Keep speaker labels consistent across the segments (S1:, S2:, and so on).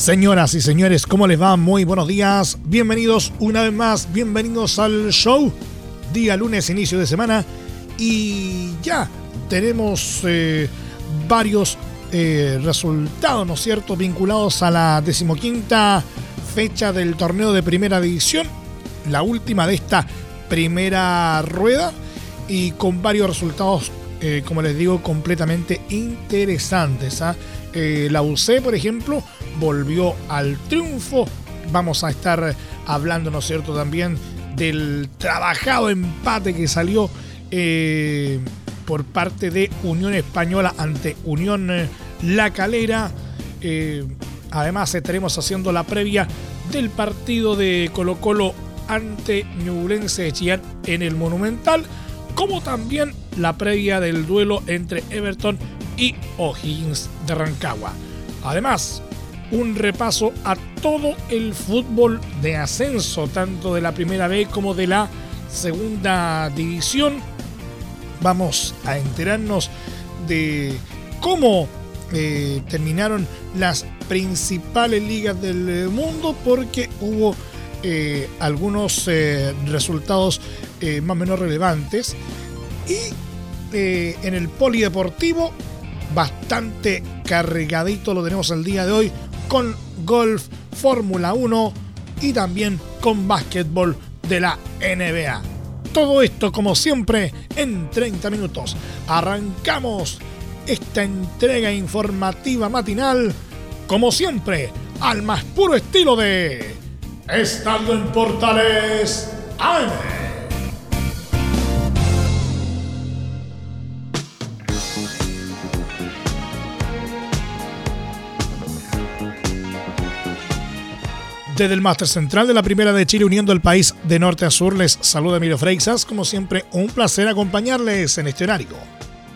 S1: Señoras y señores, ¿cómo les va? Muy buenos días. Bienvenidos una vez más, bienvenidos al show. Día lunes, inicio de semana. Y ya tenemos eh, varios eh, resultados, ¿no es cierto?, vinculados a la decimoquinta fecha del torneo de primera división. La última de esta primera rueda. Y con varios resultados, eh, como les digo, completamente interesantes. ¿ah? La UC, por ejemplo, volvió al triunfo. Vamos a estar hablando, ¿no es cierto?, también del trabajado empate que salió eh, por parte de Unión Española ante Unión eh, La Calera. Eh, además, estaremos haciendo la previa del partido de Colo Colo ante Ñublense de Chillán en el Monumental, como también la previa del duelo entre Everton y O'Higgins de Rancagua. Además, un repaso a todo el fútbol de ascenso, tanto de la primera B como de la segunda división. Vamos a enterarnos de cómo eh, terminaron las principales ligas del mundo porque hubo eh, algunos eh, resultados más o menos relevantes y en el polideportivo bastante cargadito lo tenemos el día de hoy con golf, Fórmula 1 y también con básquetbol de la NBA. Todo esto como siempre en 30 minutos. Arrancamos esta entrega informativa matinal como siempre al más puro estilo de Estando en Portales AM. Desde el Máster Central de la Primera de Chile, uniendo el país de norte a sur, les saluda Emilio Freixas. Como siempre, un placer acompañarles en este horario.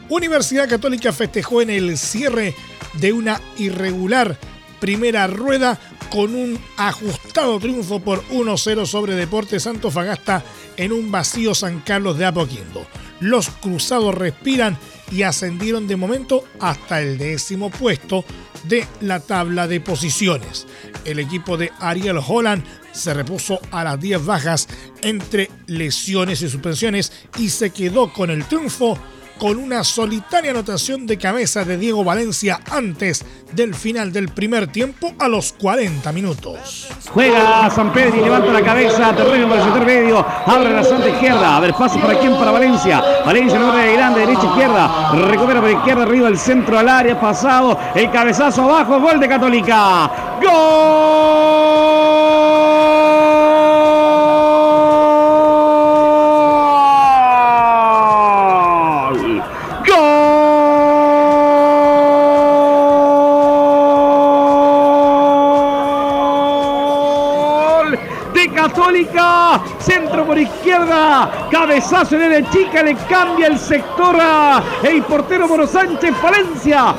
S1: Universidad Católica festejó en el cierre de una irregular primera rueda con un ajustado triunfo por 1-0 sobre Deportes Fagasta en un vacío San Carlos de Apoquindo. Los cruzados respiran y ascendieron de momento hasta el décimo puesto de la tabla de posiciones. El equipo de Ariel Holland se repuso a las 10 bajas entre lesiones y suspensiones y se quedó con el triunfo con una solitaria anotación de cabeza de Diego Valencia antes del final del primer tiempo a los 40 minutos.
S2: Juega San Pedro y levanta la cabeza, terreno para el sector medio, abre la santa izquierda, a ver, paso para quién, para Valencia, Valencia no de grande, derecha izquierda, recupera por izquierda, arriba el centro al área, pasado, el cabezazo abajo, gol de Católica, gol. Centro por izquierda. Cabezazo en el chica. Le cambia el sector a el portero Moro Sánchez Valencia.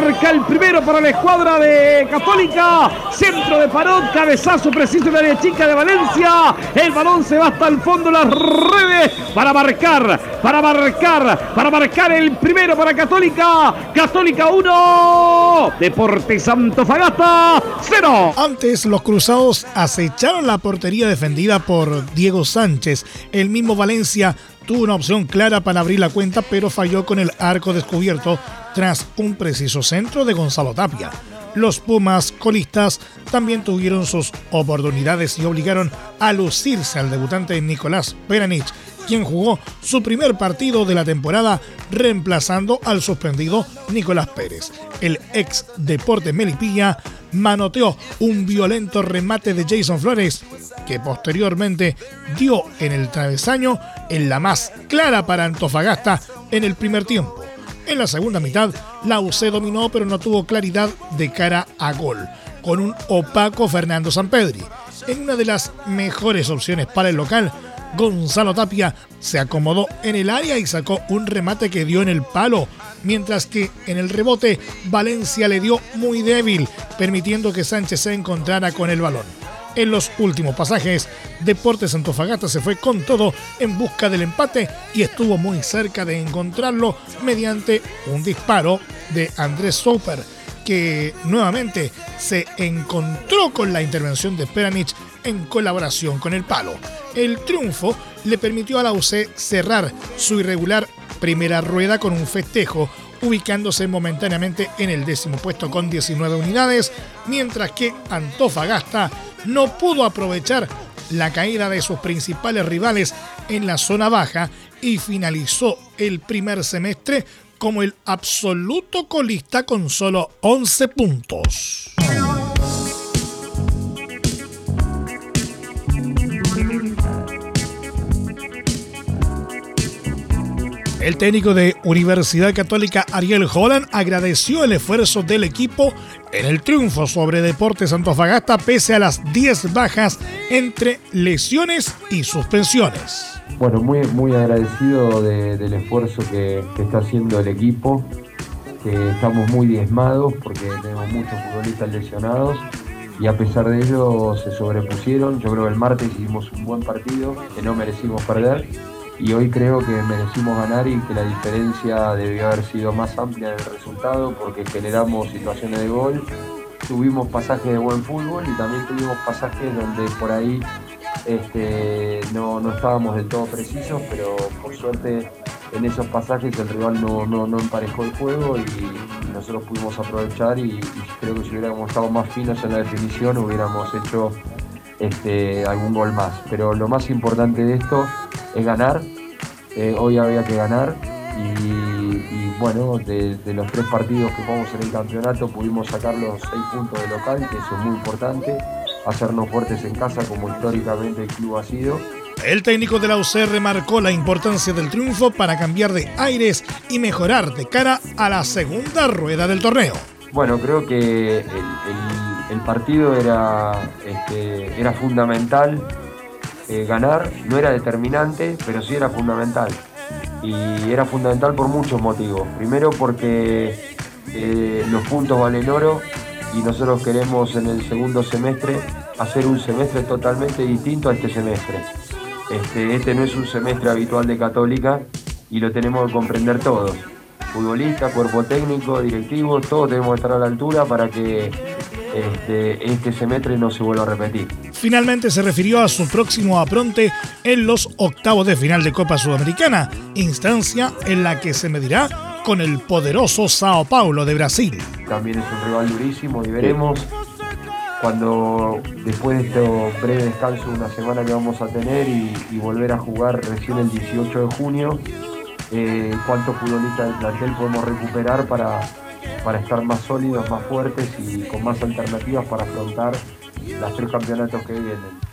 S2: Marca el primero para la escuadra de Católica. Centro de Parón. Cabezazo preciso en la chica de Valencia. El balón se va hasta el fondo las redes para marcar. Para marcar. Para marcar el primero para Católica. Católica 1. Deportes Fagasta 0.
S1: Antes los cruzados acecharon la portería defendida por Diego Sánchez. El mismo Valencia tuvo una opción clara para abrir la cuenta, pero falló con el arco descubierto tras un preciso centro de Gonzalo Tapia. Los Pumas colistas también tuvieron sus oportunidades y obligaron a lucirse al debutante Nicolás Peranich, quien jugó su primer partido de la temporada reemplazando al suspendido Nicolás Pérez. El ex Deporte Melipilla manoteó un violento remate de Jason Flores que posteriormente dio en el travesaño en la más clara para Antofagasta en el primer tiempo. En la segunda mitad, la UC dominó pero no tuvo claridad de cara a gol, con un opaco Fernando Sampedri. En una de las mejores opciones para el local, Gonzalo Tapia se acomodó en el área y sacó un remate que dio en el palo, mientras que en el rebote Valencia le dio muy débil, permitiendo que Sánchez se encontrara con el balón. En los últimos pasajes, Deportes Antofagasta se fue con todo en busca del empate y estuvo muy cerca de encontrarlo mediante un disparo de Andrés Soper, que nuevamente se encontró con la intervención de Peranich en colaboración con el palo. El triunfo le permitió a la UC cerrar su irregular primera rueda con un festejo, ubicándose momentáneamente en el décimo puesto con 19 unidades, mientras que Antofagasta no pudo aprovechar la caída de sus principales rivales en la zona baja y finalizó el primer semestre como el absoluto colista con solo 11 puntos. El técnico de Universidad Católica Ariel Holland agradeció el esfuerzo del equipo en el triunfo sobre Deportes Antofagasta pese a las 10 bajas entre lesiones y suspensiones.
S3: Bueno, muy, muy agradecido del esfuerzo que, está haciendo el equipo, estamos muy diezmados porque tenemos muchos futbolistas lesionados y a pesar de ello se sobrepusieron. Yo creo que el martes hicimos un buen partido que no merecimos perder y hoy creo que merecimos ganar y que la diferencia debió haber sido más amplia en el resultado porque generamos situaciones de gol, tuvimos pasajes de buen fútbol y también tuvimos pasajes donde por ahí este, no, estábamos del todo precisos, pero por suerte en esos pasajes el rival no, no, emparejó el juego y, nosotros pudimos aprovechar y, creo que si hubiéramos estado más finos en la definición hubiéramos hecho este, algún gol más. Pero lo más importante de esto es ganar. Eh, hoy había que ganar y, bueno, de, los tres partidos que jugamos en el campeonato pudimos sacar los seis puntos de local, que eso es muy importante, hacernos fuertes en casa como históricamente el club ha sido.
S1: El técnico de la UC remarcó la importancia del triunfo para cambiar de aires y mejorar de cara a la segunda rueda del torneo.
S3: Bueno, creo que el, partido era, este, era fundamental eh, ganar no era determinante, pero sí era fundamental. Y era fundamental por muchos motivos. Primero porque eh, los puntos valen oro y nosotros queremos en el segundo semestre hacer un semestre totalmente distinto a este semestre. Este, este no es un semestre habitual de Católica y lo tenemos que comprender todos. Futbolistas, cuerpo técnico, directivos, todos tenemos que estar a la altura para que este, este semestre no se vuelva a repetir.
S1: Finalmente se refirió a su próximo apronte en los octavos de final de Copa Sudamericana, instancia en la que se medirá con el poderoso Sao Paulo de Brasil.
S3: También es un rival durísimo y veremos cuando después de este breve descanso, una semana que vamos a tener y, volver a jugar recién el 18 de junio, eh, cuántos futbolistas del plantel podemos recuperar para, para estar más sólidos, más fuertes y con más alternativas para afrontar los tres campeonatos que vienen.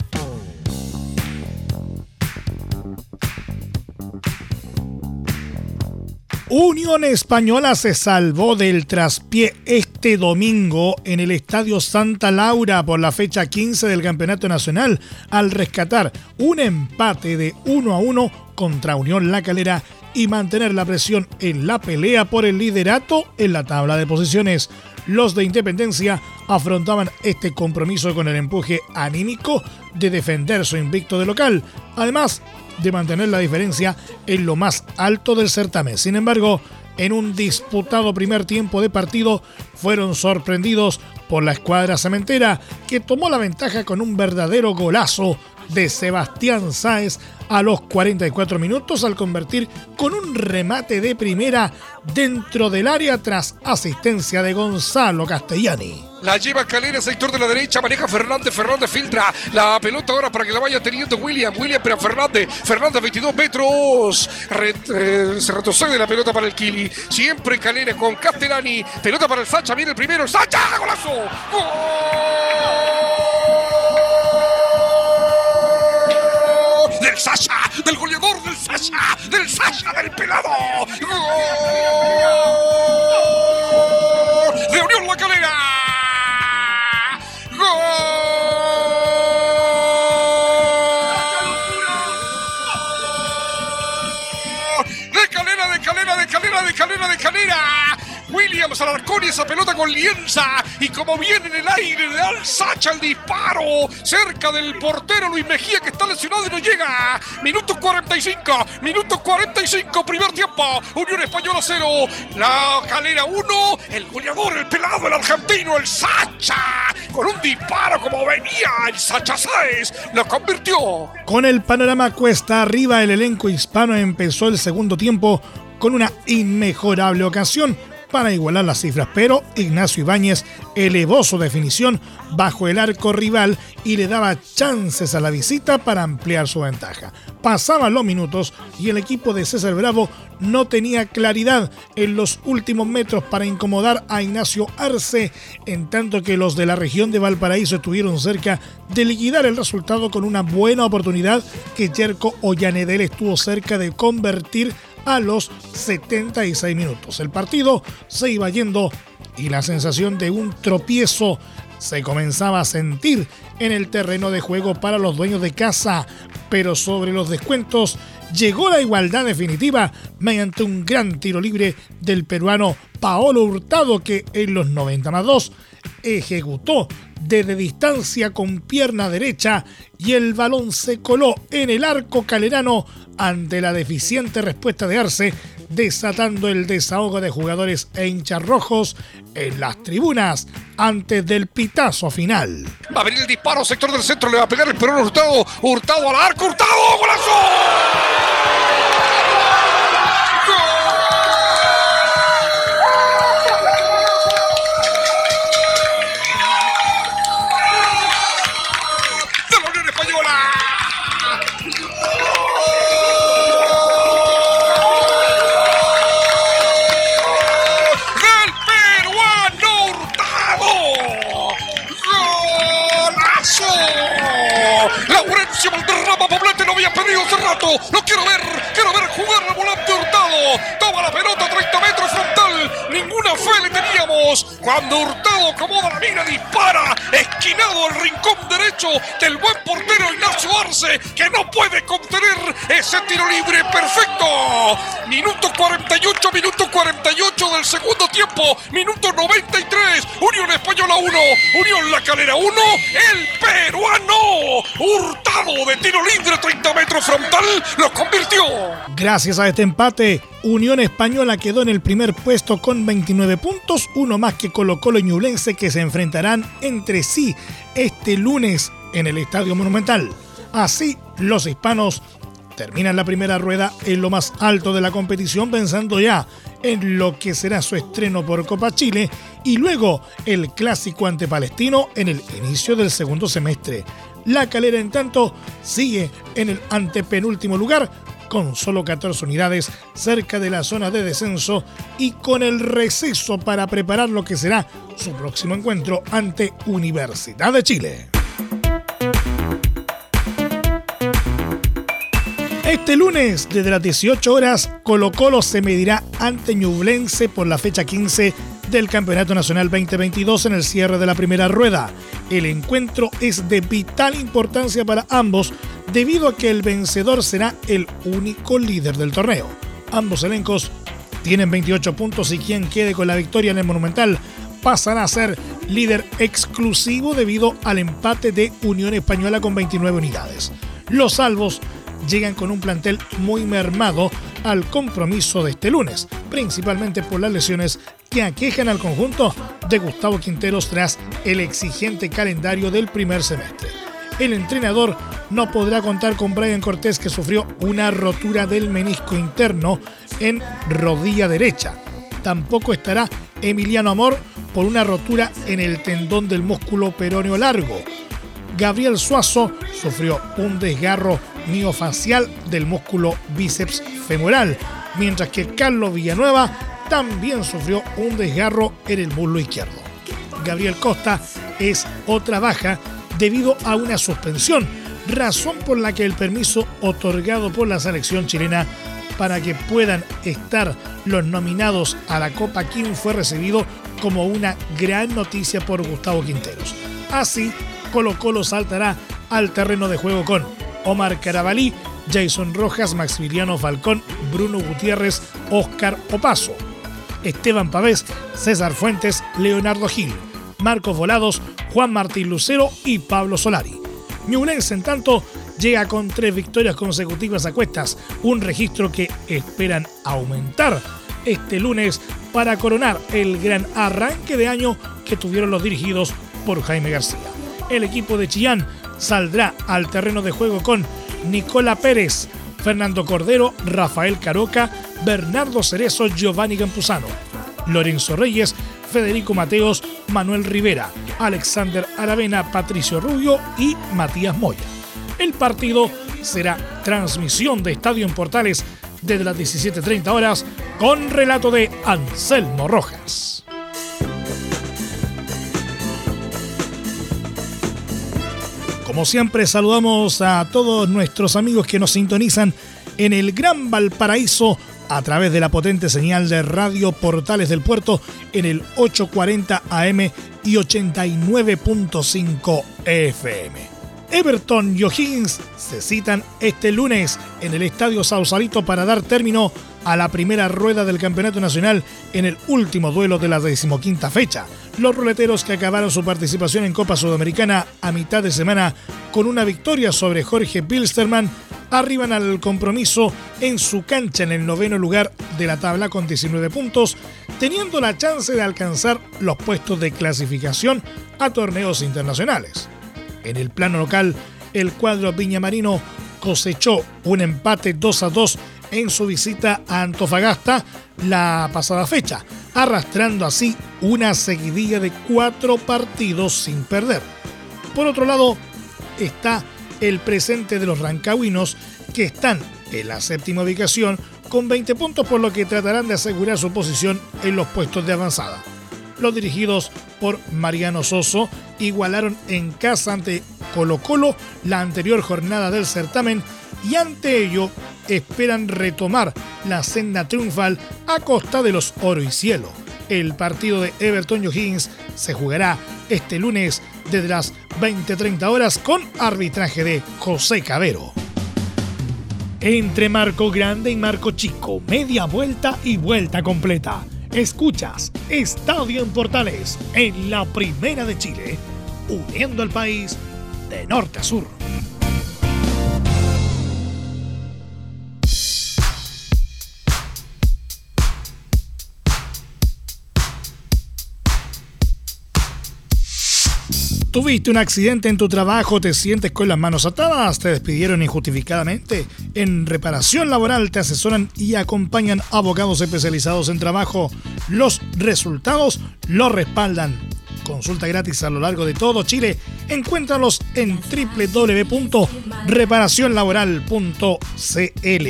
S1: Unión Española se salvó del traspié este domingo en el Estadio Santa Laura por la fecha 15 del Campeonato Nacional al rescatar un empate de 1 a 1 contra Unión La Calera y mantener la presión en la pelea por el liderato en la tabla de posiciones. Los de Independencia afrontaban este compromiso con el empuje anímico de defender su invicto de local, además de mantener la diferencia en lo más alto del certamen. Sin embargo, en un disputado primer tiempo de partido, fueron sorprendidos por la escuadra cementera, que tomó la ventaja con un verdadero golazo de Sebastián Sáez a los 44 minutos al convertir con un remate de primera dentro del área tras asistencia de Gonzalo Castellani.
S4: La lleva Calera, sector de la derecha, maneja Fernández, Fernández filtra la pelota ahora para que la vaya teniendo William, William para Fernández, Fernández 22 metros, eh, se retrocede la pelota para el Kili, siempre Calera con Castellani, pelota para el Sacha, viene el primero, el Sacha, golazo, del Sasha, del goleador del Sasha, del Sasha del pelado. ¡Gol! De Unión La Calera. ¡Gol! De Calera, de Calera, de Calera, de Calera, de Calera. Williams Alarcón y esa pelota con lienza. Y como viene en el aire, le da el Sacha el disparo. Cerca del portero Luis Mejía que está lesionado y no llega. Minuto 45, minuto 45, primer tiempo. Unión Española 0. La calera 1. El goleador, el pelado, el argentino, el Sacha. Con un disparo como venía el Sacha Sáez. Lo convirtió.
S1: Con el panorama cuesta arriba, el elenco hispano empezó el segundo tiempo con una inmejorable ocasión para igualar las cifras, pero Ignacio Ibáñez elevó su definición bajo el arco rival y le daba chances a la visita para ampliar su ventaja. Pasaban los minutos y el equipo de César Bravo no tenía claridad en los últimos metros para incomodar a Ignacio Arce, en tanto que los de la región de Valparaíso estuvieron cerca de liquidar el resultado con una buena oportunidad que Jerko Ollanedel estuvo cerca de convertir a los 76 minutos. El partido se iba yendo y la sensación de un tropiezo se comenzaba a sentir en el terreno de juego para los dueños de casa, pero sobre los descuentos llegó la igualdad definitiva mediante un gran tiro libre del peruano Paolo Hurtado que en los 90 más 2 ejecutó desde distancia con pierna derecha y el balón se coló en el arco calerano ante la deficiente respuesta de Arce, desatando el desahogo de jugadores e hinchas rojos en las tribunas antes del pitazo final.
S4: Va a venir el disparo, sector del centro, le va a pegar el perón Hurtado, Hurtado al arco, Hurtado, golazo. Lo convirtió.
S1: Gracias a este empate, Unión Española quedó en el primer puesto con 29 puntos, uno más que Colo Colo y que se enfrentarán entre sí este lunes en el Estadio Monumental. Así, los hispanos terminan la primera rueda en lo más alto de la competición pensando ya en lo que será su estreno por Copa Chile y luego el clásico ante Palestino en el inicio del segundo semestre. La calera, en tanto, sigue en el antepenúltimo lugar con solo 14 unidades cerca de la zona de descenso y con el receso para preparar lo que será su próximo encuentro ante Universidad de Chile. Este lunes, desde las 18 horas, Colo Colo se medirá ante Ñublense por la fecha 15 del Campeonato Nacional 2022 en el cierre de la primera rueda. El encuentro es de vital importancia para ambos debido a que el vencedor será el único líder del torneo. Ambos elencos tienen 28 puntos y quien quede con la victoria en el Monumental pasará a ser líder exclusivo debido al empate de Unión Española con 29 unidades. Los salvos llegan con un plantel muy mermado al compromiso de este lunes, principalmente por las lesiones que aquejan al conjunto de Gustavo Quinteros tras el exigente calendario del primer semestre. El entrenador no podrá contar con Brian Cortés que sufrió una rotura del menisco interno en rodilla derecha. Tampoco estará Emiliano Amor por una rotura en el tendón del músculo peroneo largo. Gabriel Suazo sufrió un desgarro miofacial del músculo bíceps femoral, mientras que Carlos Villanueva también sufrió un desgarro en el muslo izquierdo. Gabriel Costa es otra baja debido a una suspensión, razón por la que el permiso otorgado por la selección chilena para que puedan estar los nominados a la Copa King fue recibido como una gran noticia por Gustavo Quinteros. Así, Colo Colo saltará al terreno de juego con Omar Carabalí, Jason Rojas, Maximiliano Falcón, Bruno Gutiérrez, Oscar Opaso. Esteban Pavés, César Fuentes, Leonardo Gil, Marcos Volados, Juan Martín Lucero y Pablo Solari. Ñublense, en tanto, llega con tres victorias consecutivas a cuestas, un registro que esperan aumentar este lunes para coronar el gran arranque de año que tuvieron los dirigidos por Jaime García. El equipo de Chillán saldrá al terreno de juego con Nicola Pérez, Fernando Cordero, Rafael Caroca, Bernardo Cerezo, Giovanni Campuzano, Lorenzo Reyes, Federico Mateos, Manuel Rivera, Alexander Aravena, Patricio Rubio y Matías Moya. El partido será transmisión de Estadio en Portales desde las 17.30 horas con relato de Anselmo Rojas. Como siempre, saludamos a todos nuestros amigos que nos sintonizan en el Gran Valparaíso a través de la potente señal de Radio Portales del Puerto en el 840 AM y 89.5 FM. Everton y O'Higgins se citan este lunes en el Estadio Sausalito para dar término a la primera rueda del Campeonato Nacional en el último duelo de la decimoquinta fecha. Los roleteros que acabaron su participación en Copa Sudamericana a mitad de semana con una victoria sobre Jorge Pilsterman arriban al compromiso en su cancha en el noveno lugar de la tabla con 19 puntos, teniendo la chance de alcanzar los puestos de clasificación a torneos internacionales. En el plano local, el cuadro viñamarino cosechó un empate 2 a 2 en su visita a Antofagasta la pasada fecha, arrastrando así una seguidilla de cuatro partidos sin perder. Por otro lado, está el presente de los rancagüinos que están en la séptima ubicación con 20 puntos por lo que tratarán de asegurar su posición en los puestos de avanzada. Los dirigidos por Mariano Soso igualaron en casa ante Colo Colo la anterior jornada del certamen y ante ello esperan retomar la senda triunfal a costa de los oro y cielo. El partido de Everton y O'Higgins se jugará este lunes desde las 20-30 horas con arbitraje de José Cabero. Entre Marco Grande y Marco Chico, media vuelta y vuelta completa. Escuchas Estadio en Portales en la Primera de Chile, uniendo al país de norte a sur. ¿Tuviste un accidente en tu trabajo? ¿Te sientes con las manos atadas? ¿Te despidieron injustificadamente? En reparación laboral te asesoran y acompañan abogados especializados en trabajo. Los resultados los respaldan. Consulta gratis a lo largo de todo Chile. Encuéntralos en www.reparacionlaboral.cl.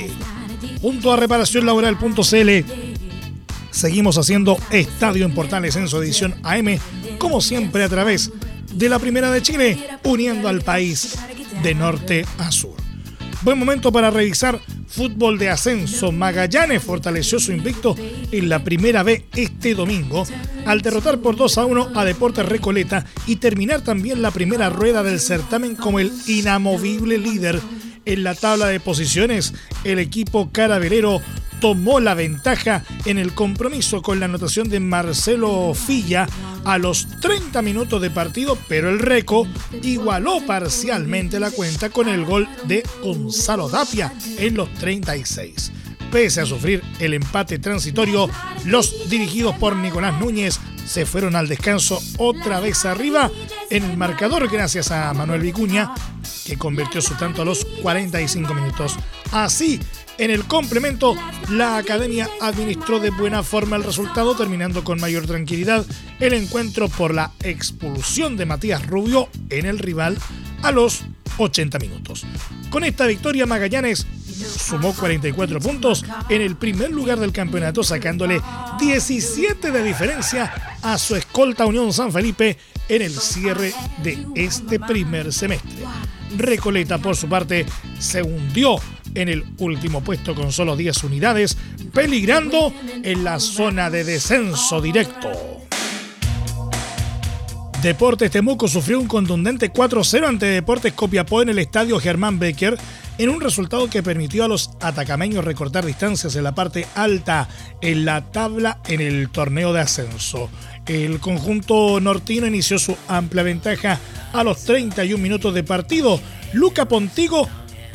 S1: Junto a reparacionlaboral.cl seguimos haciendo Estadio en Portales en su edición AM, como siempre a través de de la Primera de Chile, uniendo al país de norte a sur. Buen momento para revisar fútbol de ascenso. Magallanes fortaleció su invicto en la primera B este domingo al derrotar por 2 a 1 a Deportes Recoleta y terminar también la primera rueda del certamen como el inamovible líder en la tabla de posiciones. El equipo caravelero tomó la ventaja en el compromiso con la anotación de Marcelo Filla a los 30 minutos de partido, pero el Reco igualó parcialmente la cuenta con el gol de Gonzalo Dapia en los 36. Pese a sufrir el empate transitorio, los dirigidos por Nicolás Núñez se fueron al descanso otra vez arriba en el marcador gracias a Manuel Vicuña, que convirtió su tanto a los 45 minutos. Así, en el complemento, la academia administró de buena forma el resultado, terminando con mayor tranquilidad el encuentro por la expulsión de Matías Rubio en el rival a los 80 minutos. Con esta victoria, Magallanes sumó 44 puntos en el primer lugar del campeonato, sacándole 17 de diferencia a su escolta Unión San Felipe en el cierre de este primer semestre. Recoleta, por su parte, se hundió en el último puesto con solo 10 unidades, peligrando en la zona de descenso directo. Deportes Temuco sufrió un contundente 4-0 ante Deportes Copiapó en el estadio Germán Becker, en un resultado que permitió a los atacameños recortar distancias en la parte alta en la tabla en el torneo de ascenso. El conjunto nortino inició su amplia ventaja a los 31 minutos de partido. Luca Pontigo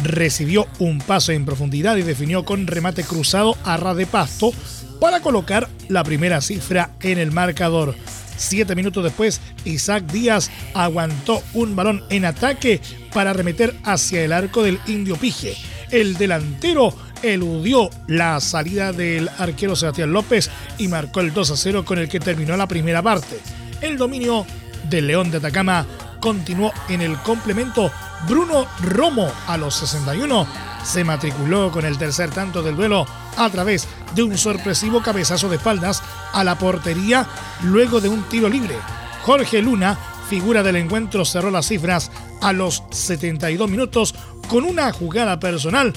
S1: recibió un paso en profundidad y definió con remate cruzado a ras de pasto para colocar la primera cifra en el marcador. Siete minutos después, Isaac Díaz aguantó un balón en ataque para remeter hacia el arco del Indio Pige. El delantero eludió la salida del arquero Sebastián López y marcó el 2 a 0 con el que terminó la primera parte. El dominio del León de Atacama continuó en el complemento. Bruno Romo a los 61 se matriculó con el tercer tanto del duelo a través de un sorpresivo cabezazo de espaldas a la portería luego de un tiro libre. Jorge Luna, figura del encuentro, cerró las cifras a los 72 minutos con una jugada personal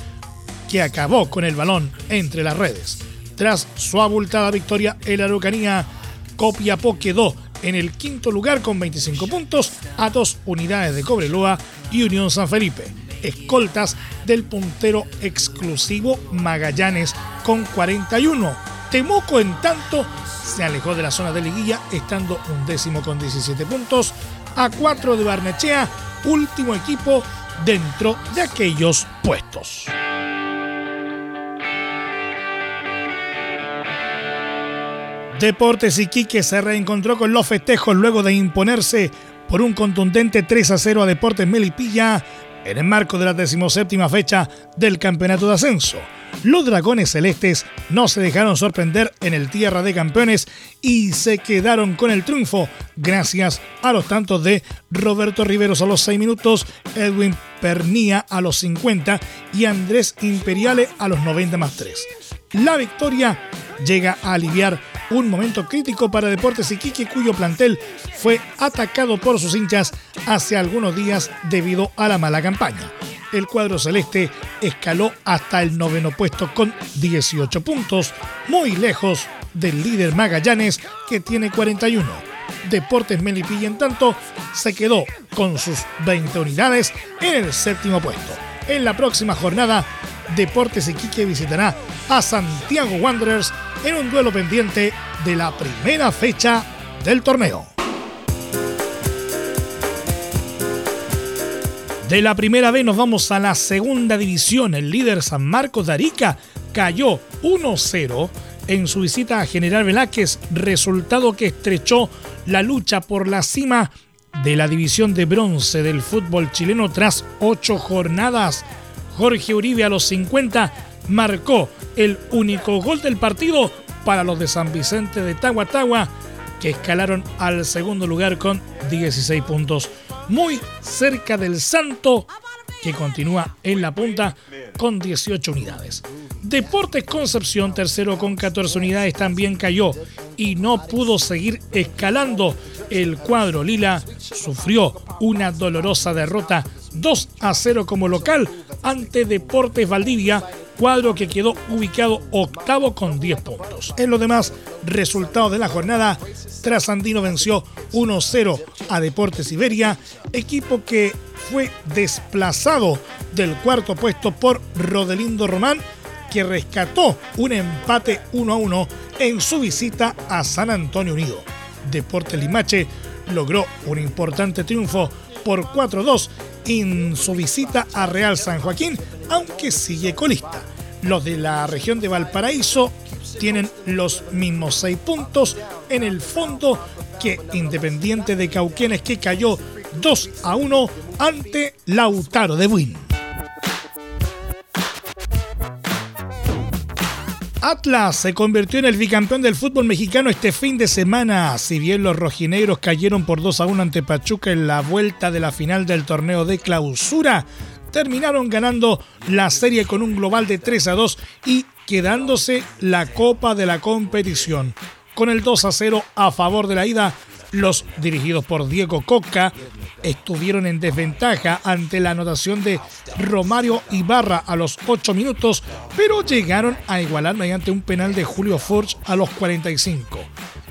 S1: que acabó con el balón entre las redes. Tras su abultada victoria, el Araucanía Copiapó quedó en el quinto lugar con 25 puntos a dos unidades de Cobreloa y Unión San Felipe escoltas del puntero exclusivo Magallanes con 41. Temuco, en tanto, se alejó de la zona de liguilla, estando un décimo con 17 puntos, a 4 de Barnechea, último equipo dentro de aquellos puestos. Deportes Iquique se reencontró con los festejos luego de imponerse por un contundente 3 a 0 a Deportes Melipilla en el marco de la decimoséptima fecha del Campeonato de Ascenso. Los Dragones Celestes no se dejaron sorprender en el Tierra de Campeones y se quedaron con el triunfo gracias a los tantos de Roberto Riveros a los 6 minutos, Edwin Pernía a los 50 y Andrés Imperiale a los 90 más 3. La victoria llega a aliviar un momento crítico para Deportes Iquique cuyo plantel fue atacado por sus hinchas hace algunos días debido a la mala campaña. El cuadro celeste escaló hasta el noveno puesto con 18 puntos, muy lejos del líder Magallanes que tiene 41. Deportes Melipilla en tanto se quedó con sus 20 unidades en el séptimo puesto. En la próxima jornada, Deportes Iquique visitará a Santiago Wanderers en un duelo pendiente de la primera fecha del torneo. De la primera vez nos vamos a la segunda división. El líder San Marcos de Arica cayó 1-0 en su visita a General Velázquez, resultado que estrechó la lucha por la cima de la división de bronce del fútbol chileno tras ocho jornadas. Jorge Uribe a los 50 marcó el único gol del partido para los de San Vicente de Tahuatagua, que escalaron al segundo lugar con 16 puntos, muy cerca del Santo, que continúa en la punta con 18 unidades. Deportes Concepción, tercero con 14 unidades, también cayó y no pudo seguir escalando. El cuadro Lila sufrió una dolorosa derrota 2 a 0 como local ante Deportes Valdivia cuadro que quedó ubicado octavo con 10 puntos. En los demás resultados de la jornada, Trasandino venció 1-0 a Deportes Iberia, equipo que fue desplazado del cuarto puesto por Rodelindo Román, que rescató un empate 1-1 en su visita a San Antonio Unido. Deportes Limache logró un importante triunfo por 4-2 en su visita a Real San Joaquín, aunque sigue colista. Los de la región de Valparaíso tienen los mismos seis puntos en el fondo que Independiente de Cauquenes que cayó 2 a 1 ante Lautaro de Buin. Atlas se convirtió en el bicampeón del fútbol mexicano este fin de semana. Si bien los rojinegros cayeron por 2 a 1 ante Pachuca en la vuelta de la final del torneo de clausura, terminaron ganando la serie con un global de 3 a 2 y quedándose la copa de la competición. Con el 2 a 0 a favor de la ida, los dirigidos por Diego Coca estuvieron en desventaja ante la anotación de Romario Ibarra a los 8 minutos, pero llegaron a igualar mediante un penal de Julio Forge a los 45.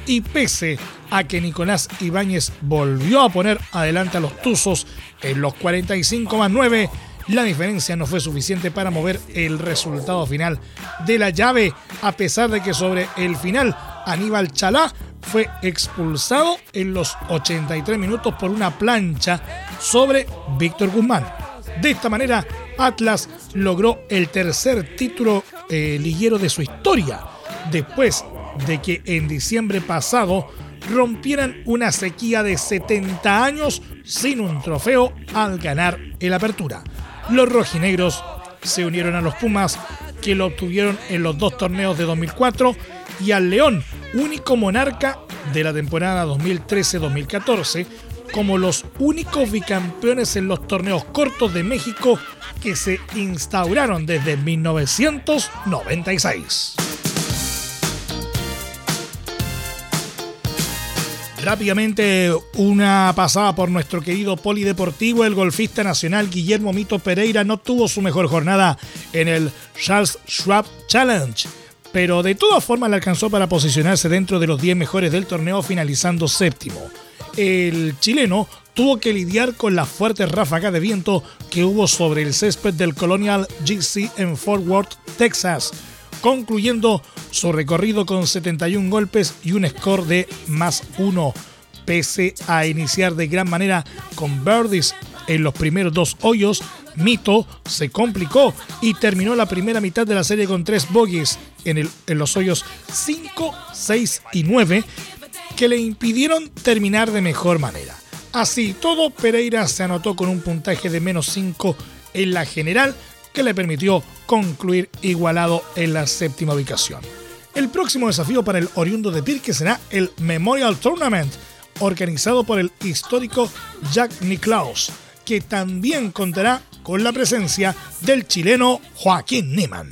S1: Y pese a que Nicolás Ibáñez volvió a poner adelante a los Tuzos en los 45 más 9, la diferencia no fue suficiente para mover el resultado final de la llave, a pesar de que sobre el final Aníbal Chalá fue expulsado en los 83 minutos por una plancha sobre Víctor Guzmán. De esta manera, Atlas logró el tercer título eh, liguero de su historia, después de que en diciembre pasado rompieran una sequía de 70 años sin un trofeo al ganar el Apertura. Los rojinegros se unieron a los Pumas, que lo obtuvieron en los dos torneos de 2004, y al León, único monarca de la temporada 2013-2014, como los únicos bicampeones en los torneos cortos de México que se instauraron desde 1996. Rápidamente, una pasada por nuestro querido polideportivo. El golfista nacional Guillermo Mito Pereira no tuvo su mejor jornada en el Charles Schwab Challenge, pero de todas formas le alcanzó para posicionarse dentro de los 10 mejores del torneo, finalizando séptimo. El chileno tuvo que lidiar con las fuertes ráfagas de viento que hubo sobre el césped del Colonial GC en Fort Worth, Texas concluyendo su recorrido con 71 golpes y un score de más uno, pese a iniciar de gran manera con birdies en los primeros dos hoyos, Mito se complicó y terminó la primera mitad de la serie con tres bogies en, en los hoyos 5, 6 y 9 que le impidieron terminar de mejor manera. Así todo, Pereira se anotó con un puntaje de menos 5 en la general, que le permitió concluir igualado en la séptima ubicación. El próximo desafío para el oriundo de Pirque será el Memorial Tournament, organizado por el histórico Jack Nicklaus, que también contará con la presencia del chileno Joaquín Niemann.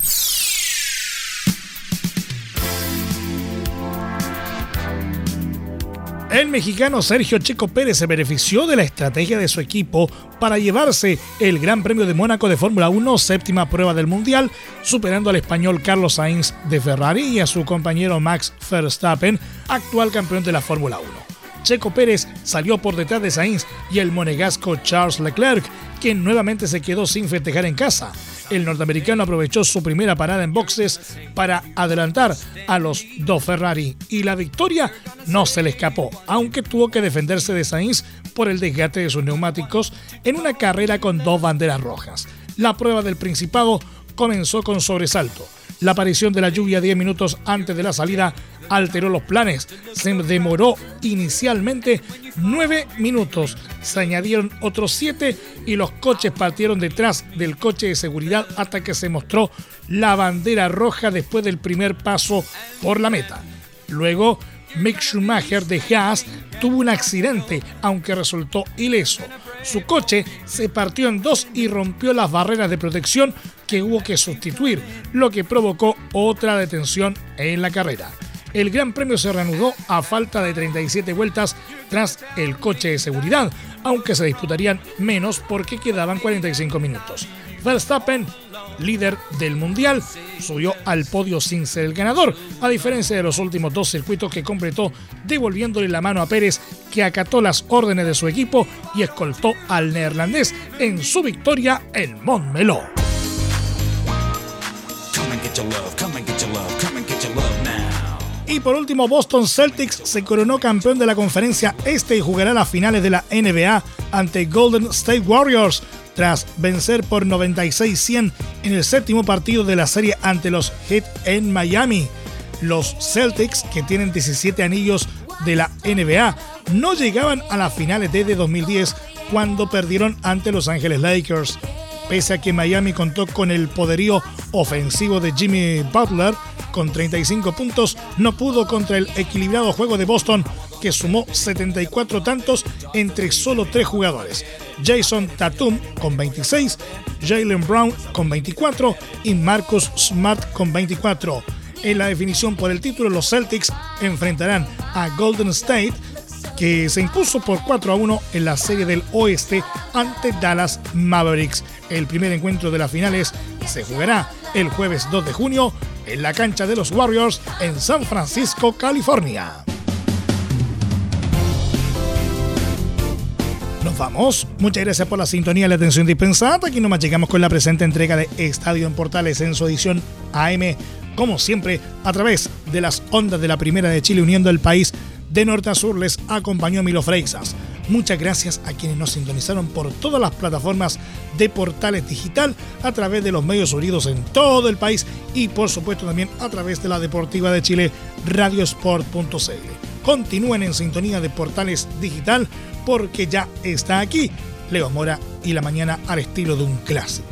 S1: El mexicano Sergio Checo Pérez se benefició de la estrategia de su equipo para llevarse el Gran Premio de Mónaco de Fórmula 1, séptima prueba del Mundial, superando al español Carlos Sainz de Ferrari y a su compañero Max Verstappen, actual campeón de la Fórmula 1. Checo Pérez salió por detrás de Sainz y el monegasco Charles Leclerc, quien nuevamente se quedó sin festejar en casa el norteamericano aprovechó su primera parada en boxes para adelantar a los dos Ferrari y la victoria no se le escapó, aunque tuvo que defenderse de Sainz por el desgaste de sus neumáticos en una carrera con dos banderas rojas. La prueba del Principado comenzó con sobresalto. La aparición de la lluvia 10 minutos antes de la salida alteró los planes. Se demoró inicialmente 9 minutos. Se añadieron otros 7 y los coches partieron detrás del coche de seguridad hasta que se mostró la bandera roja después del primer paso por la meta. Luego, Mick Schumacher de Haas tuvo un accidente, aunque resultó ileso. Su coche se partió en dos y rompió las barreras de protección que hubo que sustituir, lo que provocó otra detención en la carrera. El Gran Premio se reanudó a falta de 37 vueltas tras el coche de seguridad, aunque se disputarían menos porque quedaban 45 minutos. Verstappen, líder del mundial, subió al podio sin ser el ganador, a diferencia de los últimos dos circuitos que completó devolviéndole la mano a Pérez, que acató las órdenes de su equipo y escoltó al neerlandés en su victoria en Montmeló. Y por último, Boston Celtics se coronó campeón de la conferencia este y jugará las finales de la NBA ante Golden State Warriors tras vencer por 96-100 en el séptimo partido de la serie ante los Heat en Miami. Los Celtics, que tienen 17 anillos de la NBA, no llegaban a las finales desde 2010 cuando perdieron ante Los Ángeles Lakers. Pese a que Miami contó con el poderío ofensivo de Jimmy Butler, con 35 puntos, no pudo contra el equilibrado juego de Boston, que sumó 74 tantos entre solo tres jugadores. Jason Tatum con 26, Jalen Brown con 24 y Marcus Smart con 24. En la definición por el título, los Celtics enfrentarán a Golden State, que se impuso por 4 a 1 en la serie del oeste ante Dallas Mavericks. El primer encuentro de las finales se jugará el jueves 2 de junio en la cancha de los Warriors en San Francisco, California. Nos vamos. Muchas gracias por la sintonía y la atención dispensada. Aquí nomás llegamos con la presente entrega de Estadio en Portales en su edición AM, como siempre, a través de las ondas de la Primera de Chile uniendo el país de norte a sur. Les acompañó Milo Freixas. Muchas gracias a quienes nos sintonizaron por todas las plataformas de Portales Digital, a través de los medios unidos en todo el país y por supuesto también a través de la Deportiva de Chile, radiosport.cl. Continúen en sintonía de Portales Digital porque ya está aquí Leo Mora y la mañana al estilo de un clásico.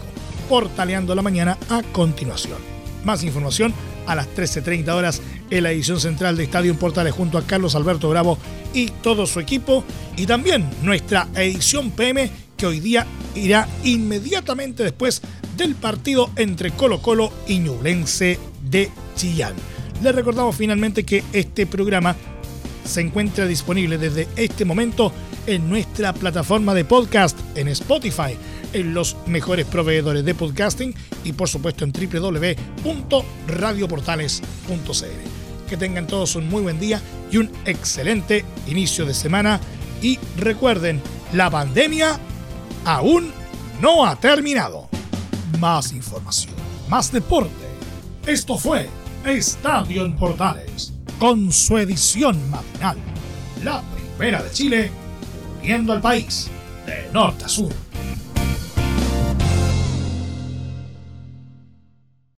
S1: Portaleando la mañana a continuación. Más información a las 13.30 horas en la edición central de Estadio Portales junto a Carlos Alberto Bravo y todo su equipo. Y también nuestra edición PM que hoy día irá inmediatamente después del partido entre Colo Colo y Ñublense de Chillán. Les recordamos finalmente que este programa se encuentra disponible desde este momento en nuestra plataforma de podcast en Spotify, en los mejores proveedores de podcasting y por supuesto en www.radioportales.cl. Que tengan todos un muy buen día y un excelente inicio de semana y recuerden, la pandemia aún no ha terminado. Más información, más deporte. Esto fue Estadio en Portales, con su edición matinal. La primera de Chile, viendo al país de norte a sur.